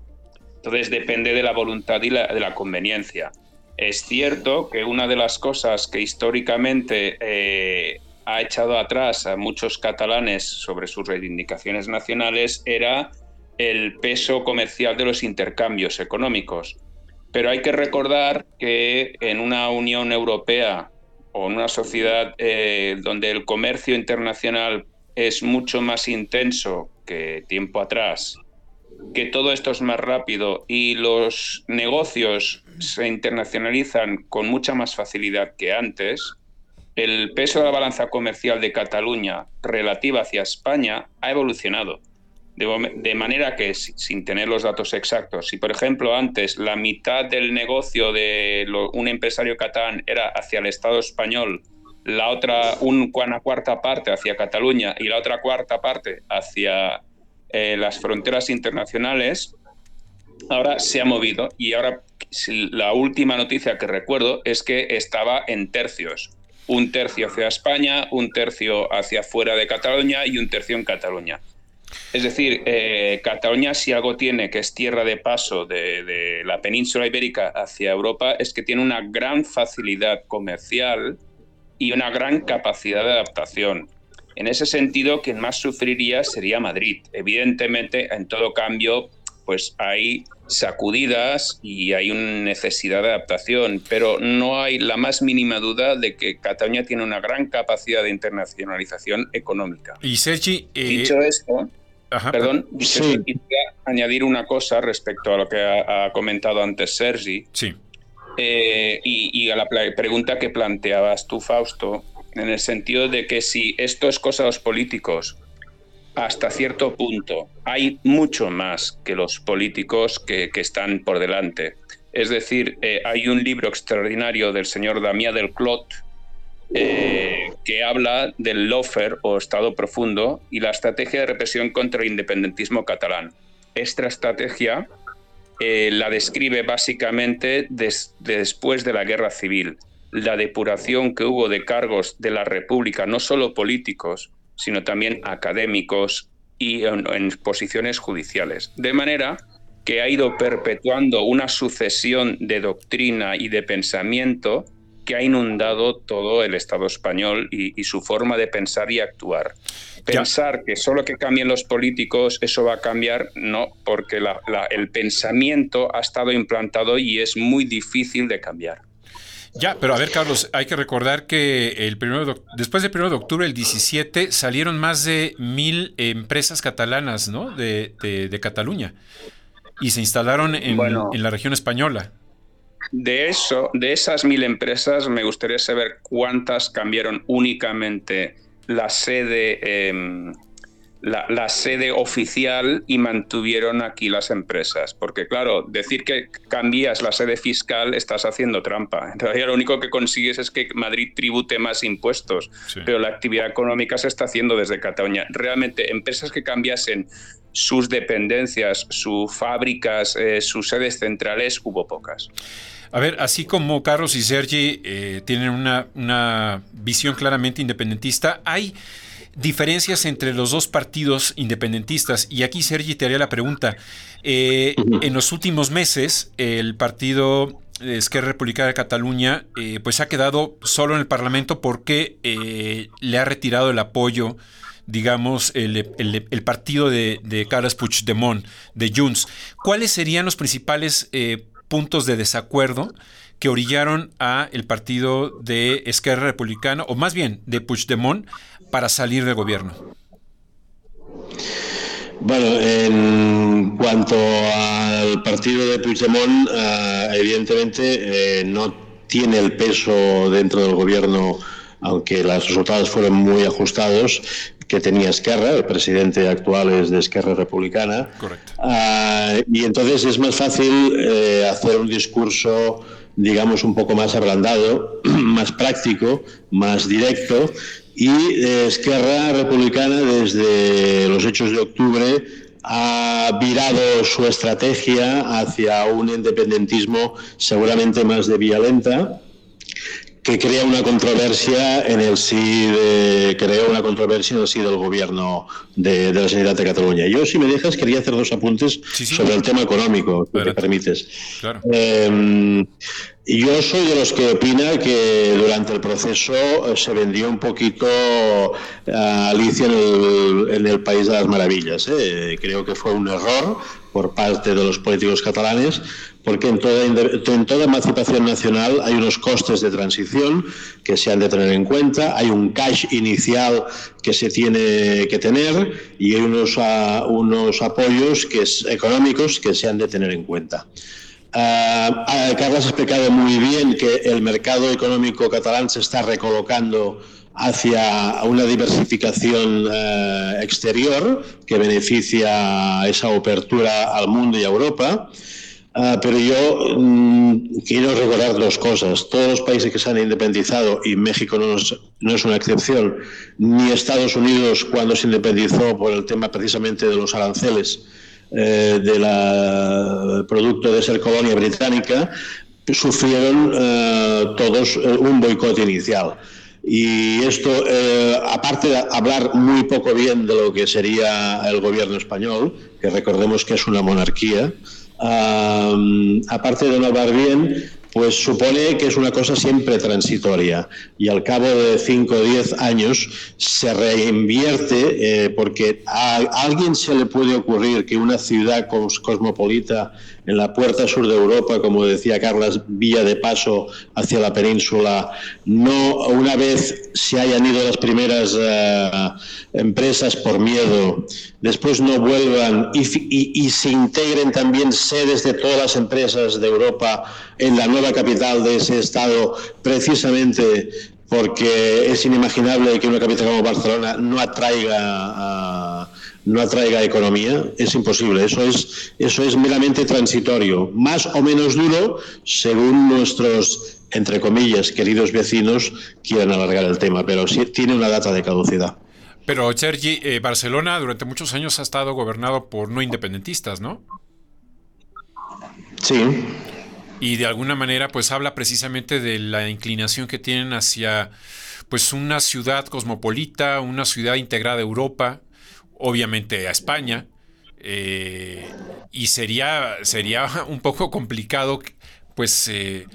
Entonces depende de la voluntad y de la conveniencia. Es cierto que una de las cosas que históricamente eh, ha echado atrás a muchos catalanes sobre sus reivindicaciones nacionales era el peso comercial de los intercambios económicos. Pero hay que recordar que en una Unión Europea o en una sociedad eh, donde el comercio internacional es mucho más intenso que tiempo atrás, que todo esto es más rápido y los negocios se internacionalizan con mucha más facilidad que antes, el peso de la balanza comercial de Cataluña relativa hacia España ha evolucionado. De, manera que, sin tener los datos exactos, si por ejemplo antes la mitad del negocio de un empresario catalán era hacia el Estado español, la otra, una cuarta parte hacia Cataluña y la otra cuarta parte hacia eh, las fronteras internacionales, ahora se ha movido y ahora la última noticia que recuerdo es que estaba en tercios un tercio hacia España, un tercio hacia fuera de Cataluña y un tercio en Cataluña. Es decir, eh, Cataluña si algo tiene que es tierra de paso de, la península ibérica hacia Europa es que tiene una gran facilidad comercial y una gran capacidad de adaptación. En ese sentido, quien más sufriría sería Madrid. Evidentemente, en todo cambio, pues hay sacudidas y hay una necesidad de adaptación, pero no hay la más mínima duda de que Cataluña tiene una gran capacidad de internacionalización económica. Y Sergi, eh, dicho esto, perdón, quisiera añadir una cosa respecto a lo que ha, comentado antes Sergi. Sí. Eh, y, a la pregunta que planteabas tú, Fausto, en el sentido de que si esto es cosa de los políticos hasta cierto punto. Hay mucho más que los políticos que, están por delante. Es decir, eh, hay un libro extraordinario del señor Damián del Clot eh, que habla del lofer o Estado profundo y la estrategia de represión contra el independentismo catalán. Esta estrategia eh, la describe básicamente después de la guerra civil, la depuración que hubo de cargos de la República, no solo políticos, sino también académicos y en, posiciones judiciales. De manera que ha ido perpetuando una sucesión de doctrina y de pensamiento que ha inundado todo el Estado español y, su forma de pensar y actuar. Pensar que solo que cambien los políticos eso va a cambiar, no, porque el pensamiento ha estado implantado y es muy difícil de cambiar. Ya, pero a ver, Carlos, hay que recordar que el primero después del 1 de octubre, el 17, salieron más de mil empresas catalanas, ¿no? De, de, Cataluña. y se instalaron en, en la región española. De eso, de esas mil empresas, me gustaría saber cuántas cambiaron únicamente la sede, em, la, sede oficial y mantuvieron aquí las empresas. Porque, claro, decir que cambias la sede fiscal estás haciendo trampa. En realidad, lo único que consigues es que Madrid tribute más impuestos, pero la actividad económica se está haciendo desde Cataluña. Realmente, empresas que cambiasen sus dependencias, sus fábricas, eh, sus sedes centrales, hubo pocas. A ver, así como Carlos y Sergi eh, tienen una, visión claramente independentista, hay diferencias entre los dos partidos independentistas. Y aquí, Sergi, te haría la pregunta. Eh, en los últimos meses, el partido Esquerra Republicana de Cataluña eh, pues ha quedado solo en el Parlamento porque le ha retirado el apoyo digamos, el, partido de, de Carles Puigdemont, de Junts. ¿Cuáles serían los principales puntos de desacuerdo que orillaron a el partido de Esquerra Republicana, o más bien de Puigdemont, para salir del gobierno. Bueno, en cuanto al partido de Puigdemont, eh, evidentemente eh, no tiene el peso dentro del gobierno, aunque los resultados fueron muy ajustados, que tenía Esquerra, el presidente actual es de Esquerra Republicana. Correcto. Ah, y entonces es más fácil eh, hacer un discurso, digamos, un poco más ablandado, más práctico, más directo. Y eh, Esquerra Republicana, desde los hechos de octubre, ha virado su estrategia hacia un independentismo seguramente más de vía lenta que crea una controversia en el sí de, creó una controversia en el sí del gobierno de, la Sanidad de Cataluña. Yo, si me dejas, quería hacer dos apuntes sobre el tema económico, si me permites. Claro. Em, yo soy de los que opina que durante el proceso eh, se vendió un poquito a Alicia en el, País de las Maravillas. ¿eh? Creo que fue un error por parte de los políticos catalanes, porque en toda, emancipación nacional hay unos costes de transición que se han de tener en cuenta, hay un cash inicial que se tiene que tener y hay unos, unos apoyos que es, económicos que se han de tener en cuenta. Uh, Carlos ha explicado muy bien que el mercado económico catalán se está recolocando hacia una diversificación uh, exterior que beneficia esa apertura al mundo y a Europa. Uh, pero yo mm, quiero recordar dos cosas. Todos los países que se han independizado, y México no no es, una excepción, ni Estados Unidos cuando se independizó por el tema precisamente de los aranceles, eh, del producto de ser colonia británica, sufrieron eh, todos eh, un boicot inicial. Y esto, aparte de hablar muy poco bien de lo que sería el gobierno español, que recordemos que es una monarquía, aparte de no hablar bien, pues supone que es una cosa siempre transitoria y al cabo de 5 o 10 años se reinvierte eh, porque a alguien se le puede ocurrir que una ciudad cosmopolita en la puerta sur de Europa, como decía Carlas, vía de paso hacia la península, no una vez se hayan ido las primeras eh, empresas por miedo, después no vuelvan y, se integren también sedes de todas las empresas de Europa en la nueva capital de ese estado, precisamente porque es inimaginable que una capital como Barcelona no atraiga a no atraiga economía, es imposible. Eso es, eso es meramente transitorio, más o menos duro según nuestros, entre comillas, queridos vecinos quieran alargar el tema, pero sí tiene una data de caducidad. Pero, Sergi, eh, Barcelona durante muchos años ha estado gobernado por no independentistas, ¿no? Sí. Y de alguna manera, pues habla precisamente de la inclinación que tienen hacia, pues, una ciudad cosmopolita, una ciudad integrada a Europa, obviamente a España, eh, y sería, sería un poco complicado, pues, eh,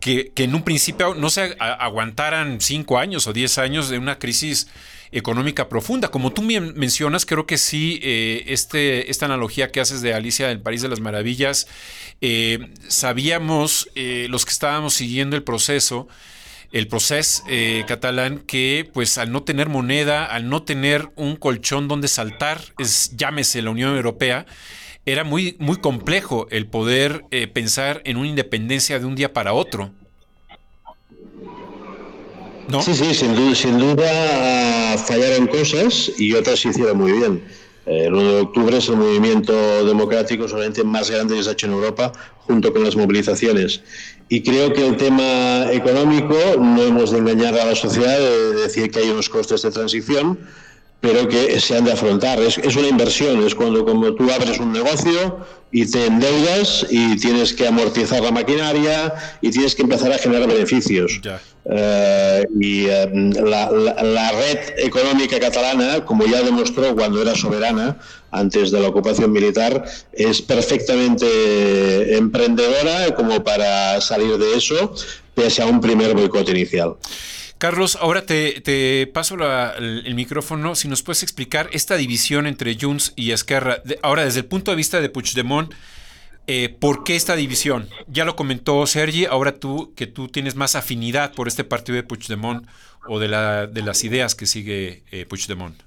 que, en un principio no se aguantaran cinco años o diez años de una crisis económica profunda. Como tú mencionas, creo que sí, eh, este, esta analogía que haces de Alicia del País de las Maravillas, sabíamos, los que estábamos siguiendo el proceso, el proceso eh, catalán que pues al no tener moneda, al no tener un colchón donde saltar, es llámese la Unión Europea, era muy, muy complejo el poder eh, pensar en una independencia de un día para otro. Sí, sí, sin sin duda fallaron cosas y otras se hicieron muy bien. El 1 de octubre es el movimiento democrático solamente más grande que se ha hecho en Europa, junto con las movilizaciones. Y creo que el tema económico, no hemos de engañar a la sociedad de decir que hay unos costes de transición, pero que se han de afrontar. Es, es, una inversión, es cuando como tú abres un negocio y te endeudas y tienes que amortizar la maquinaria y tienes que empezar a generar beneficios. Eh, y eh, la, la, red económica catalana, como ya demostró cuando era soberana, antes de la ocupación militar, es perfectamente emprendedora como para salir de eso, pese a un primer boicot inicial. Carlos, ahora te, paso el, micrófono. Si nos puedes explicar esta división entre Junts y Esquerra, ahora desde el punto de vista de Puigdemont, eh, ¿por qué esta división? Ya lo comentó Sergi, ahora tú, que tú tienes más afinidad por este partido de Puigdemont o de, la, de las ideas que sigue eh, Puigdemont.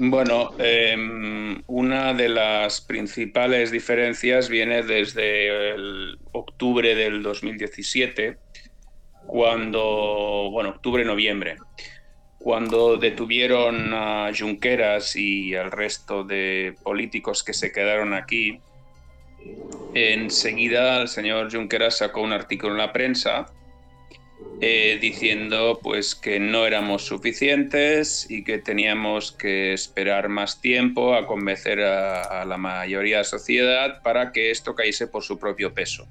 Bueno, em, una de las principales diferencias viene desde el octubre del 2017 cuando, bueno, octubre-noviembre, cuando detuvieron a Junqueras y al resto de políticos que se quedaron aquí, enseguida el señor Junqueras sacó un artículo en la prensa eh, diciendo pues que no éramos suficientes y que teníamos que esperar más tiempo a convencer a, la mayoría de la sociedad para que esto cayese por su propio peso,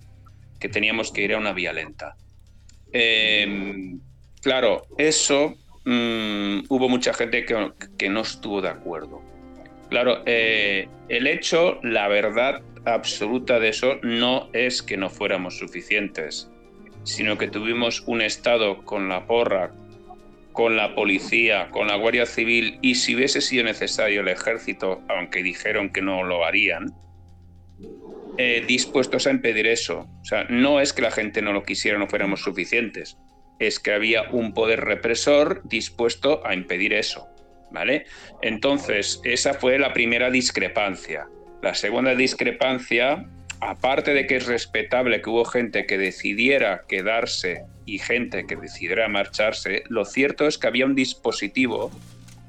que teníamos que ir a una vía lenta. Em, claro, eso mm, hubo mucha gente que, no estuvo de acuerdo. Claro, eh, el hecho, la verdad absoluta de eso no es que no fuéramos suficientes, sino que tuvimos un Estado con la porra, con la policía, con la Guardia Civil y si hubiese sido necesario el ejército, aunque dijeron que no lo harían, eh, dispuestos a impedir eso. O sea, no es que la gente no lo quisiera, no fuéramos suficientes. Es que había un poder represor dispuesto a impedir eso. ¿Vale? Entonces, esa fue la primera discrepancia. La segunda discrepancia, aparte de que es respetable que hubo gente que decidiera quedarse y gente que decidiera marcharse, lo cierto es que había un dispositivo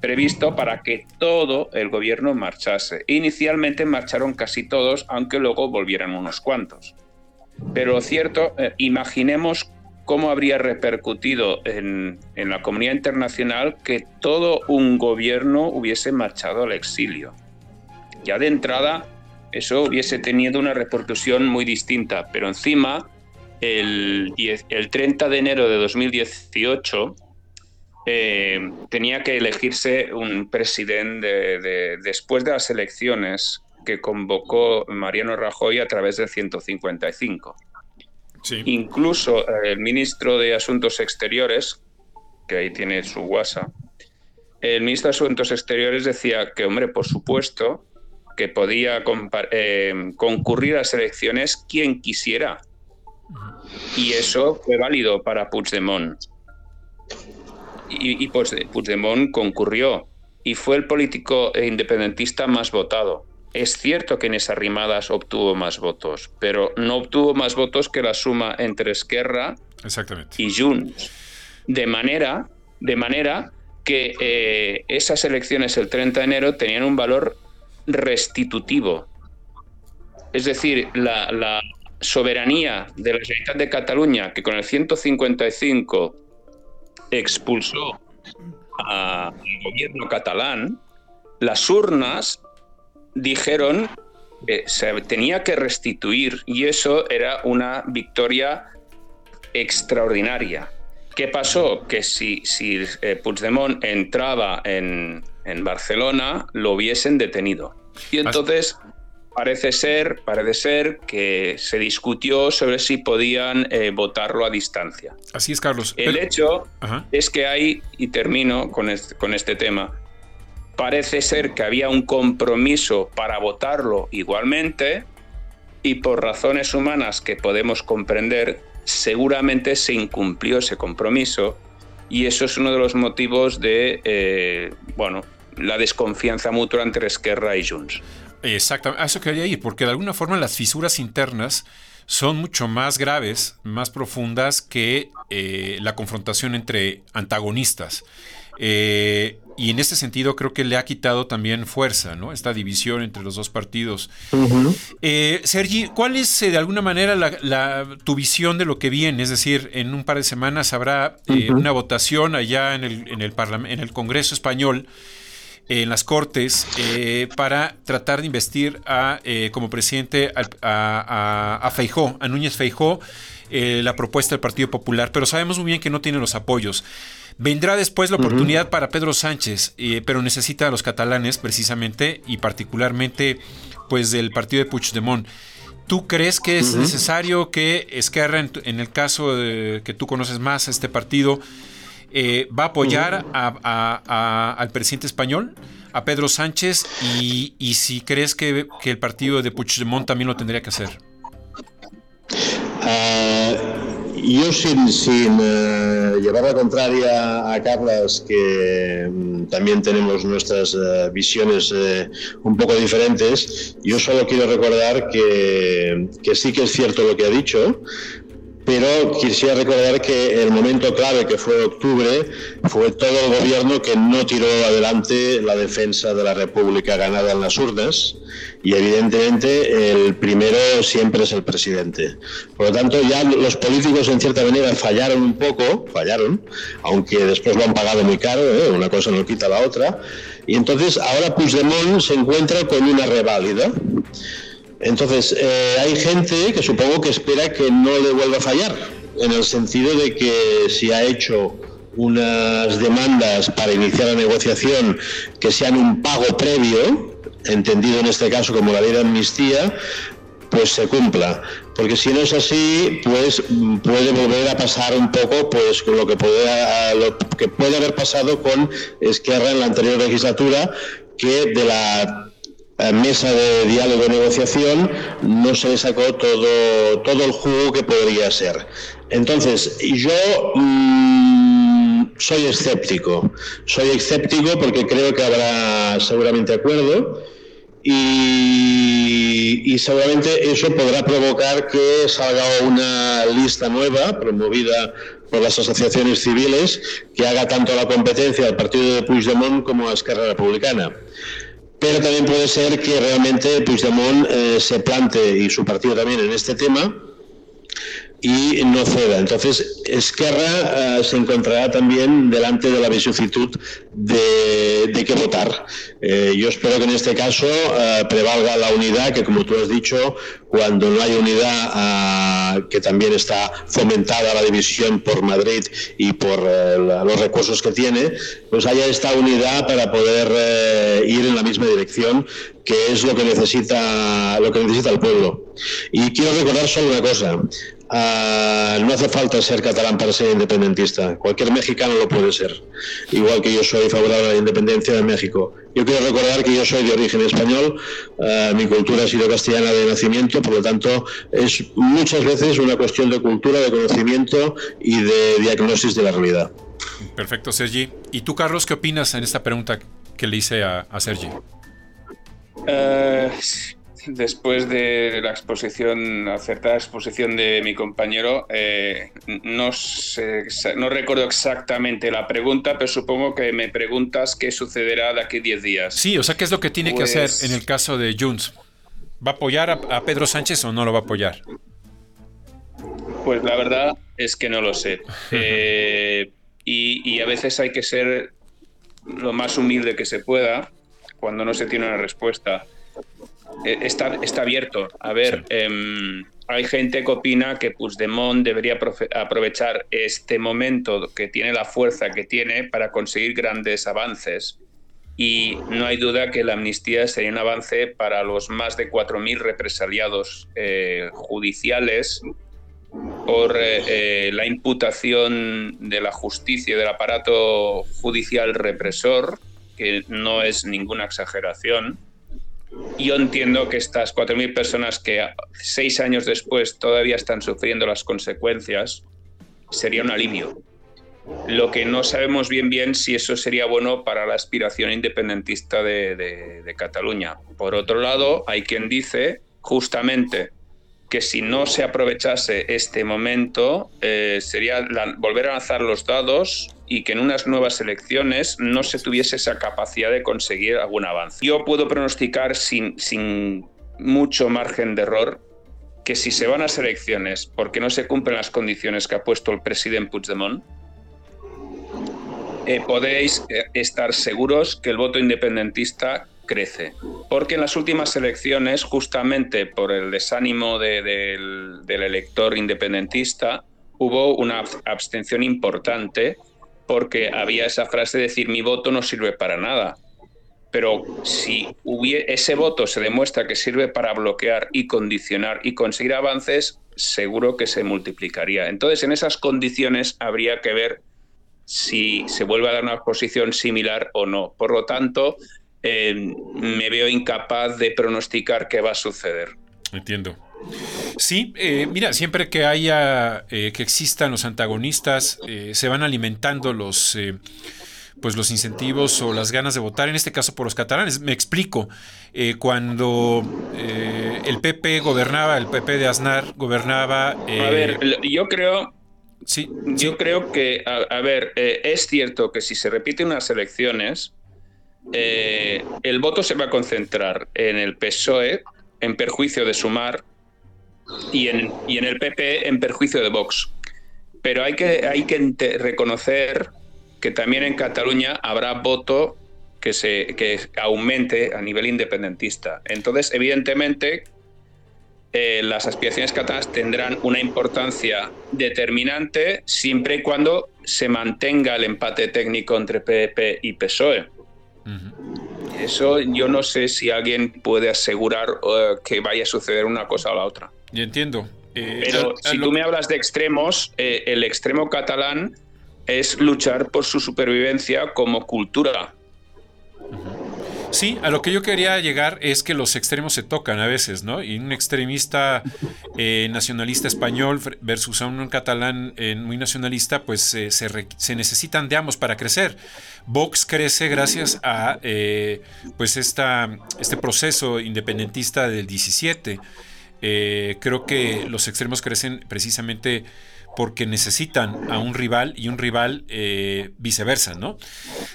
previsto para que todo el gobierno marchase. Inicialmente marcharon casi todos, aunque luego volvieran unos cuantos. Pero lo cierto, eh, imaginemos cómo habría repercutido en, en, la comunidad internacional que todo un gobierno hubiese marchado al exilio. Ya de entrada, eso hubiese tenido una repercusión muy distinta, pero encima, el, el 30 de enero de 2018, eh, tenía que elegirse un presidente después de las elecciones que convocó Mariano Rajoy a través del 155. Incluso eh, el ministro de Asuntos Exteriores, que ahí tiene su WhatsApp, el ministro de Asuntos Exteriores decía que, hombre, por supuesto, que podía eh, concurrir a las elecciones quien quisiera. Y eso fue válido para Puigdemont y, y pues, Puigdemont concurrió y fue el político independentista más votado. Es cierto que en esas rimadas obtuvo más votos, pero no obtuvo más votos que la suma entre Esquerra y Junts. De manera, de manera que eh, esas elecciones el 30 de enero tenían un valor restitutivo. Es decir, la, soberanía de la Generalitat de Cataluña, que con el 155 expulsó al gobierno catalán, las urnas dijeron que se tenía que restituir y eso era una victoria extraordinaria. ¿Qué pasó? Que si, si eh, Puigdemont entraba en, en Barcelona, lo hubiesen detenido. Y entonces parece ser, parece ser que se discutió sobre si podían eh, votarlo a distancia. Así es, Carlos. El hecho es que hay, y termino con este, con este tema, parece ser que había un compromiso para votarlo igualmente y por razones humanas que podemos comprender, seguramente se incumplió ese compromiso y eso es uno de los motivos de, eh, bueno, la desconfianza mutua entre Esquerra y Junts. Exactamente, a eso quería ir, porque de alguna forma las fisuras internas son mucho más graves, más profundas que eh, la confrontación entre antagonistas. Eh, y en este sentido creo que le ha quitado también fuerza, ¿no? Esta división entre los dos partidos. Eh, Sergi, ¿cuál es de alguna manera tu visión de lo que viene? Es decir, en un par de semanas habrá una votación allá en el, en el, en el Congreso español en las Cortes eh, para tratar de investir a, eh, como presidente a, a, Feijó, a Núñez Feijó, eh, la propuesta del Partido Popular, pero sabemos muy bien que no tiene los apoyos. Vendrá después la oportunidad para Pedro Sánchez, pero necesita a los catalanes precisamente y particularmente pues del partido de Puigdemont. ¿Tú crees que es necesario que Esquerra, en, el caso de, que tú conoces más a este partido, eh, va a apoyar al presidente español, a Pedro Sánchez, y, si crees que, el partido de Puigdemont también lo tendría que hacer. Ah, yo sin, sin eh, llevar la contraria a Carlas, que mm, también tenemos nuestras eh, visiones un poco diferentes, yo solo quiero recordar que, que sí que es cierto lo que ha dicho, pero quisiera recordar que el momento clave que fue octubre fue todo el gobierno que no tiró adelante la defensa de la República ganada en las urnas y evidentemente el primero siempre es el presidente. Por lo tanto, ya los políticos en cierta manera fallaron un poco, fallaron, aunque después lo han pagado muy caro, ¿eh? una cosa no quita la otra, y entonces ahora Puigdemont se encuentra con una reválida. Entonces, eh, hay gente que supongo que espera que no le vuelva a fallar, en el sentido de que si ha hecho unas demandas para iniciar la negociación que sean un pago previo, entendido en este caso como la ley de amnistía, pues se cumpla. Porque si no es así, pues puede volver a pasar un poco pues con lo que puede, lo que puede haber pasado con Esquerra en la anterior legislatura, que de la mesa de diálogo y negociación no se le sacó todo, todo el jugo que podría ser. Entonces, yo mm, soy escéptico. Soy escéptico porque creo que habrá seguramente acuerdo y, seguramente eso podrá provocar que salga una lista nueva promovida por las asociaciones civiles que haga tanto la competencia al partido de Puigdemont como a Esquerra Republicana pero también puede ser que realmente Puigdemont eh, se plante y su partido también en este tema y no ceda. Entonces, Esquerra eh, se encontrará también delante de la vicisitud de, de qué votar. Eh, yo espero que en este caso eh, prevalga la unidad, que como tú has dicho, cuando no hay unidad, que también está fomentada la división por Madrid y por los recursos que tiene, pues haya esta unidad para poder ir en la misma dirección que es lo que necesita lo que necesita el pueblo. Y quiero recordar solo una cosa. Ah, no hace falta ser catalán para ser independentista. Cualquier mexicano lo puede ser. Igual que yo soy favorable a la independencia de México. Yo quiero recordar que yo soy de origen español, ah, mi cultura ha sido castellana de nacimiento, por lo tanto es muchas veces una cuestión de cultura, de conocimiento y de diagnosis de la realidad. Perfecto, Sergi. ¿Y tú, Carlos, qué opinas en esta pregunta que le hice a, Sergi? Uh, después de la exposición, acertada exposición de mi compañero, eh, no, no recuerdo exactamente la pregunta, pero supongo que me preguntas qué sucederá de aquí 10 días. Sí, o sea, ¿qué es lo que tiene que hacer pues en el caso de Junts? ¿Va a apoyar a, Pedro Sánchez o no lo va a apoyar? Pues la verdad es que no lo sé. Eh, y, y a veces hay que ser lo más humilde que se pueda cuando no se tiene una respuesta. Eh, está, está abierto. A ver, em, hay gente que opina que Puigdemont debería aprovechar este momento que tiene la fuerza que tiene para conseguir grandes avances. Y no hay duda que la amnistía sería un avance para los más de 4.000 represaliados eh, judiciales por eh, la imputación de la justicia y del aparato judicial represor, que no es ninguna exageración yo entiendo que estas 4.000 personas que seis años después todavía están sufriendo las consecuencias, sería un alivio. Lo que no sabemos bien bien si eso sería bueno para la aspiración independentista de, Cataluña. Por otro lado, hay quien dice justamente que si no se aprovechase este momento, eh, sería volver a lanzar los dados y que en unas nuevas elecciones no se tuviese esa capacidad de conseguir algún avance. Yo puedo pronosticar sin, sin mucho margen de error que si se van a elecciones porque no se cumplen las condiciones que ha puesto el presidente Puigdemont, eh, podéis eh, estar seguros que el voto independentista crece. Porque en las últimas elecciones, justamente por el desánimo del, elector independentista, hubo una abstención importante porque había esa frase de decir mi voto no sirve para nada. Pero si ese voto se demuestra que sirve para bloquear y condicionar y conseguir avances, seguro que se multiplicaría. Entonces, en esas condiciones habría que ver si se vuelve a dar una posición similar o no. Por lo tanto, eh, me veo incapaz de pronosticar qué va a suceder. Entiendo. Sí, eh, mira, siempre que haya, eh, que existan los antagonistas, se van alimentando los, pues los incentivos o las ganas de votar, en este caso por los catalanes. Me explico, cuando el PP gobernaba, el PP de Aznar gobernaba... a ver, yo creo, Sí, Yo creo que, a, ver, eh, es cierto que si se repiten unas elecciones, eh, el voto se va a concentrar en el PSOE en perjuicio de Sumar y en, el PP en perjuicio de Vox. Pero hay que, reconocer que también en Cataluña habrá voto que aumente a nivel independentista. Entonces, evidentemente, eh, las aspiraciones catalanas tendrán una importancia determinante siempre y cuando se mantenga el empate técnico entre PP y PSOE. Eso yo no sé si alguien puede asegurar eh, que vaya a suceder una cosa o la otra. Yo entiendo. Eh, Pero si tú me hablas de extremos, el extremo catalán es luchar por su supervivencia como cultura. Sí, a lo que yo quería llegar es que los extremos se tocan a veces, ¿no? Y un extremista eh, nacionalista español versus a un catalán eh, muy nacionalista, pues eh, se, necesitan de ambos para crecer. Vox crece gracias a pues esta, este proceso independentista del 17. creo que los extremos crecen precisamente porque necesitan a un rival y un rival viceversa, ¿no?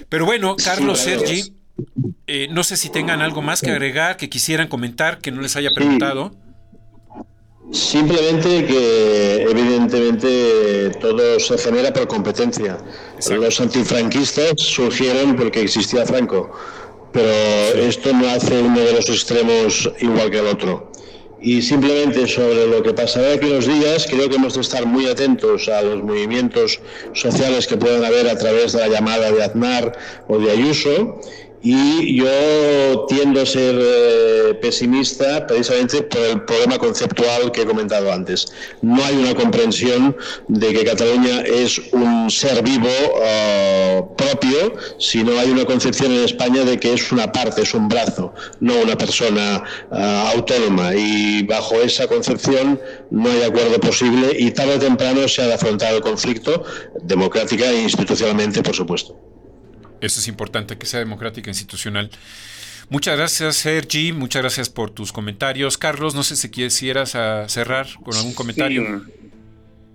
Pero bueno, Carlos Sergi eh, no sé si tengan algo más que agregar, que quisieran comentar, que no les haya preguntado. Simplemente que evidentemente todo se genera por competencia. Los antifranquistas surgieron porque existía Franco, pero esto no hace uno de los extremos igual que el otro. Y simplemente sobre lo que pasará aquí los días, creo que hemos de estar muy atentos a los movimientos sociales que puedan haber a través de la llamada de Aznar o de Ayuso y yo tiendo a ser eh, pesimista precisamente por el problema conceptual que he comentado antes. No hay una comprensión de que Cataluña es un ser vivo eh, propio, sino hay una concepción en España de que es una parte, es un brazo, no una persona eh, autónoma. Y bajo esa concepción no hay acuerdo posible y tarde o temprano se ha de afrontar el conflicto democrática e institucionalmente, por supuesto. Eso es importante, que sea democrática e institucional. Muchas gracias, Sergi. Muchas gracias por tus comentarios. Carlos, no sé si quisieras ah, cerrar con algún comentario.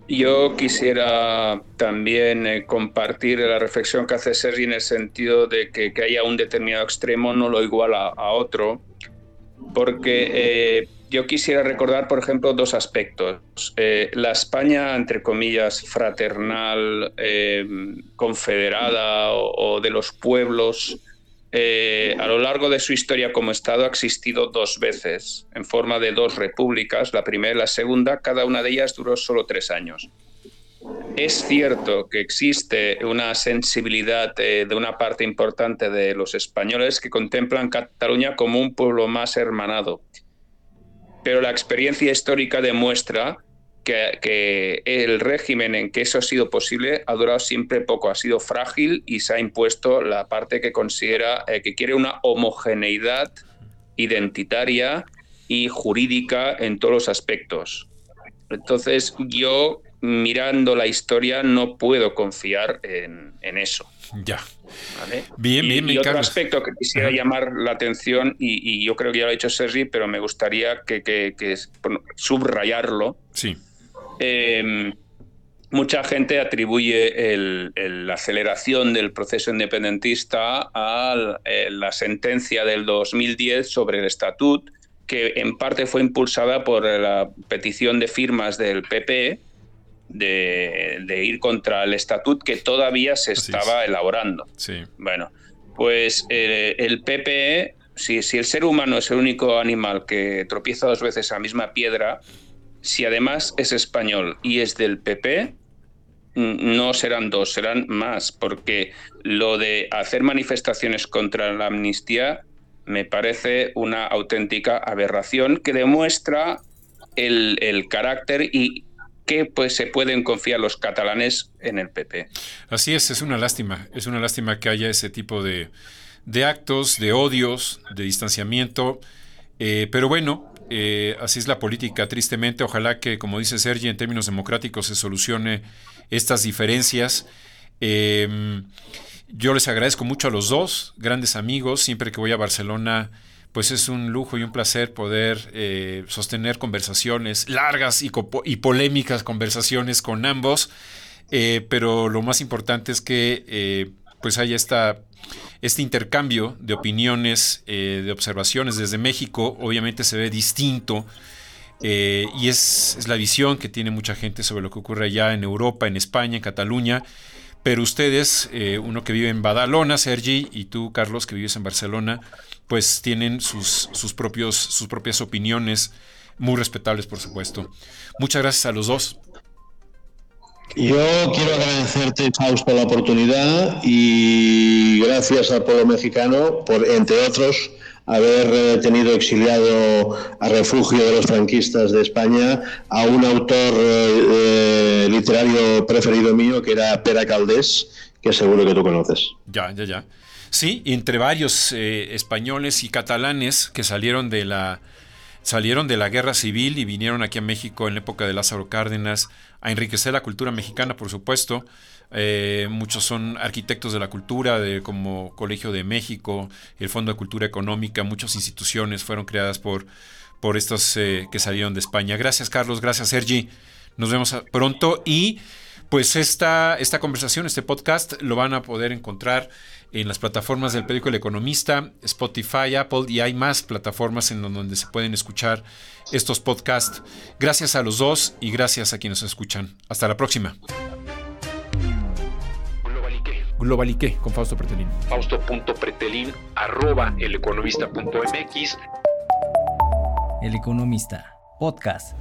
Yo quisiera también eh, compartir la reflexión que hace Sergi en el sentido de que, que haya un determinado extremo no lo iguala a otro, porque eh, yo quisiera recordar, por ejemplo, dos aspectos. Eh, la España, entre comillas, fraternal, eh, confederada o, de los pueblos, eh, a lo largo de su historia como Estado ha existido dos veces, en forma de dos repúblicas, la primera y la segunda, cada una de ellas duró solo tres años. Es cierto que existe una sensibilidad de una parte importante de los españoles que contemplan Cataluña como un pueblo más hermanado pero la experiencia histórica demuestra que, el régimen en que eso ha sido posible ha durado siempre poco, ha sido frágil y se ha impuesto la parte que considera eh, que quiere una homogeneidad identitaria y jurídica en todos los aspectos. Entonces yo mirando la historia no puedo confiar en, eso. Ya. Bien, bien, y, y otro aspecto que quisiera llamar la atención, y, yo creo que ya lo ha dicho Sergi, pero me gustaría que, subrayarlo. Sí. Em, mucha gente atribuye la aceleración del proceso independentista a eh, la sentencia del 2010 sobre el estatut, que en parte fue impulsada por la petición de firmas del PP de, ir contra el estatut que todavía se estaba elaborando. Sí. Bueno, pues eh, el PP, si, si el ser humano es el único animal que tropieza dos veces a la misma piedra, si además es español y es del PP, no serán dos, serán más, porque lo de hacer manifestaciones contra la amnistía me parece una auténtica aberración que demuestra el, el carácter y que pues, se pueden confiar los catalanes en el PP. Así es, es una lástima, es una lástima que haya ese tipo de, de actos, de odios, de distanciamiento, eh, pero bueno, eh, así es la política, tristemente, ojalá que, como dice Sergi, en términos democráticos se solucione estas diferencias. Em, yo les agradezco mucho a los dos, grandes amigos, siempre que voy a Barcelona pues es un lujo y un placer poder eh, sostener conversaciones largas y, polémicas conversaciones con ambos, eh, pero lo más importante es que eh, pues haya esta, este intercambio de opiniones, de observaciones desde México, obviamente se ve distinto. y es, es, la visión que tiene mucha gente sobre lo que ocurre allá en Europa, en España, en Cataluña. Pero ustedes, uno que vive en Badalona, Sergi, y tú, Carlos, que vives en Barcelona, pues tienen sus, sus, propios, sus propias opiniones, muy respetables, por supuesto. Muchas gracias a los dos. Yo quiero agradecerte, Fausto, la oportunidad y gracias al pueblo mexicano por, entre otros, haber eh, tenido exiliado a refugio de los franquistas de España a un autor eh, eh, literario preferido mío, que era Pera Caldés, que seguro que tú conoces. Ya, ya, ya. Sí, entre varios eh, españoles y catalanes que salieron de la salieron de la guerra civil y vinieron aquí a México en la época de Lázaro Cárdenas a enriquecer la cultura mexicana, por supuesto. Eh, muchos son arquitectos de la cultura, de, como Colegio de México, el Fondo de Cultura Económica, muchas instituciones fueron creadas por, por estos eh, que salieron de España. Gracias, Carlos. Gracias, Sergi. Nos vemos pronto y pues esta, esta conversación, este podcast, lo van a poder encontrar en las plataformas del periódico El Economista, Spotify, Apple y hay más plataformas en donde se pueden escuchar estos podcasts. Gracias a los dos y gracias a quienes nos escuchan. Hasta la próxima. Globalique. Globalique con Fausto Pretelín. Fausto.pretelín arroba eleconomista.mx. El Economista, podcast.